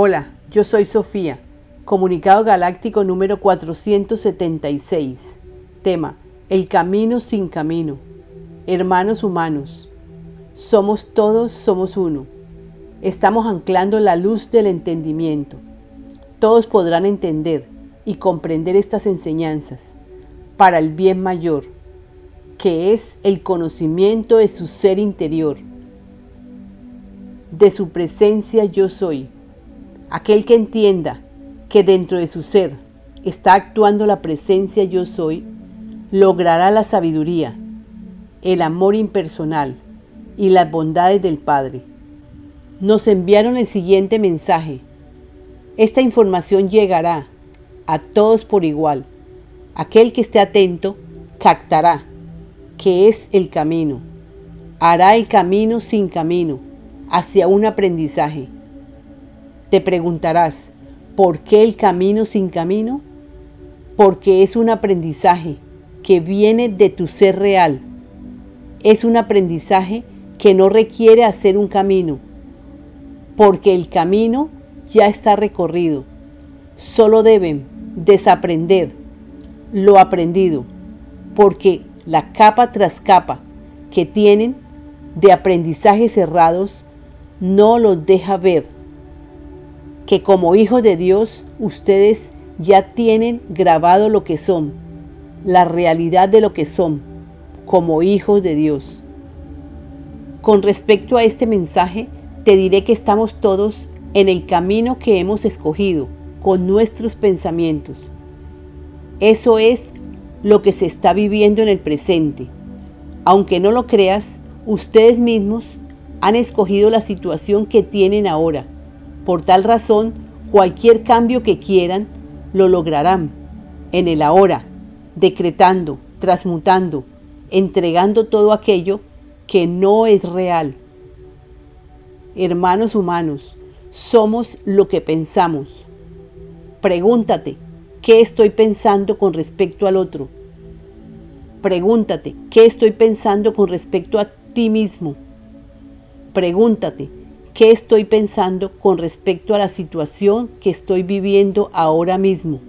Hola, yo soy Sofía. Comunicado Galáctico número 476. Tema, El camino sin camino. Hermanos humanos. Somos todos, somos uno. Estamos anclando la luz del entendimiento. Todos podrán entender y comprender estas enseñanzas para el bien mayor, que es el conocimiento de su ser interior. De su presencia yo soy Aquel que entienda que dentro de su ser está actuando la presencia yo soy, logrará la sabiduría, el amor impersonal y las bondades del Padre. Nos enviaron el siguiente mensaje. Esta información llegará a todos por igual. Aquel que esté atento captará que es el camino. Hará el camino sin camino hacia un aprendizaje te preguntarás, ¿por qué el camino sin camino? Porque es un aprendizaje que viene de tu ser real. Es un aprendizaje que no requiere hacer un camino, porque el camino ya está recorrido. Solo deben desaprender lo aprendido, porque la capa tras capa que tienen de aprendizajes cerrados no los deja ver que como hijos de Dios ustedes ya tienen grabado lo que son, la realidad de lo que son, como hijos de Dios. Con respecto a este mensaje, te diré que estamos todos en el camino que hemos escogido con nuestros pensamientos. Eso es lo que se está viviendo en el presente. Aunque no lo creas, ustedes mismos han escogido la situación que tienen ahora por tal razón, cualquier cambio que quieran, lo lograrán en el ahora, decretando, transmutando, entregando todo aquello que no es real. Hermanos humanos, somos lo que pensamos. Pregúntate, ¿qué estoy pensando con respecto al otro? Pregúntate, ¿qué estoy pensando con respecto a ti mismo? Pregúntate, ¿Qué estoy pensando con respecto a la situación que estoy viviendo ahora mismo?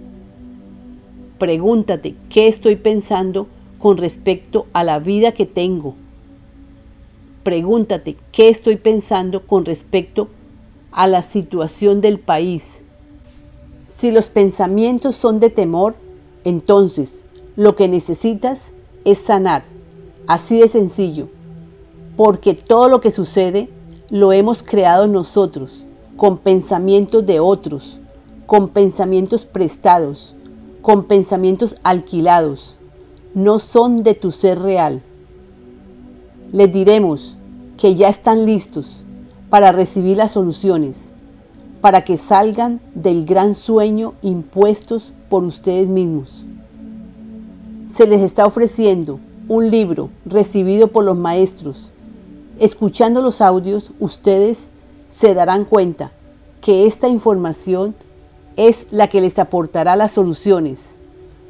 Pregúntate, ¿qué estoy pensando con respecto a la vida que tengo? Pregúntate, ¿qué estoy pensando con respecto a la situación del país? Si los pensamientos son de temor, entonces lo que necesitas es sanar. Así de sencillo. Porque todo lo que sucede lo hemos creado nosotros, con pensamientos de otros, con pensamientos prestados, con pensamientos alquilados, no son de tu ser real. Les diremos que ya están listos para recibir las soluciones, para que salgan del gran sueño impuestos por ustedes mismos. Se les está ofreciendo un libro recibido por los maestros Escuchando los audios, ustedes se darán cuenta que esta información es la que les aportará las soluciones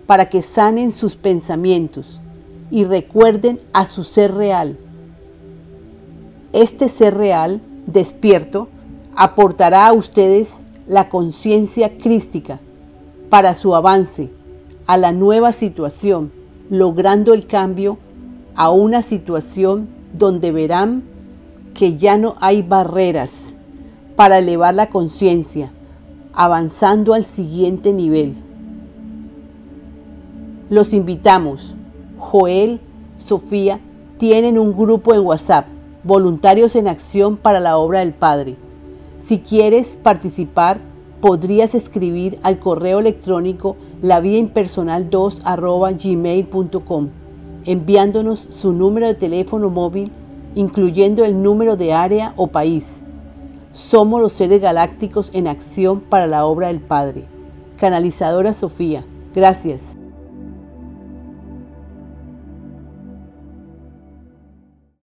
para que sanen sus pensamientos y recuerden a su ser real. Este ser real, despierto, aportará a ustedes la conciencia crística para su avance a la nueva situación, logrando el cambio a una situación donde verán que ya no hay barreras para elevar la conciencia, avanzando al siguiente nivel. Los invitamos. Joel, Sofía, tienen un grupo en WhatsApp, Voluntarios en Acción para la Obra del Padre. Si quieres participar, podrías escribir al correo electrónico lavidaimpersonal2 gmail.com enviándonos su número de teléfono móvil, incluyendo el número de área o país. Somos los seres galácticos en acción para la obra del Padre. Canalizadora Sofía. Gracias.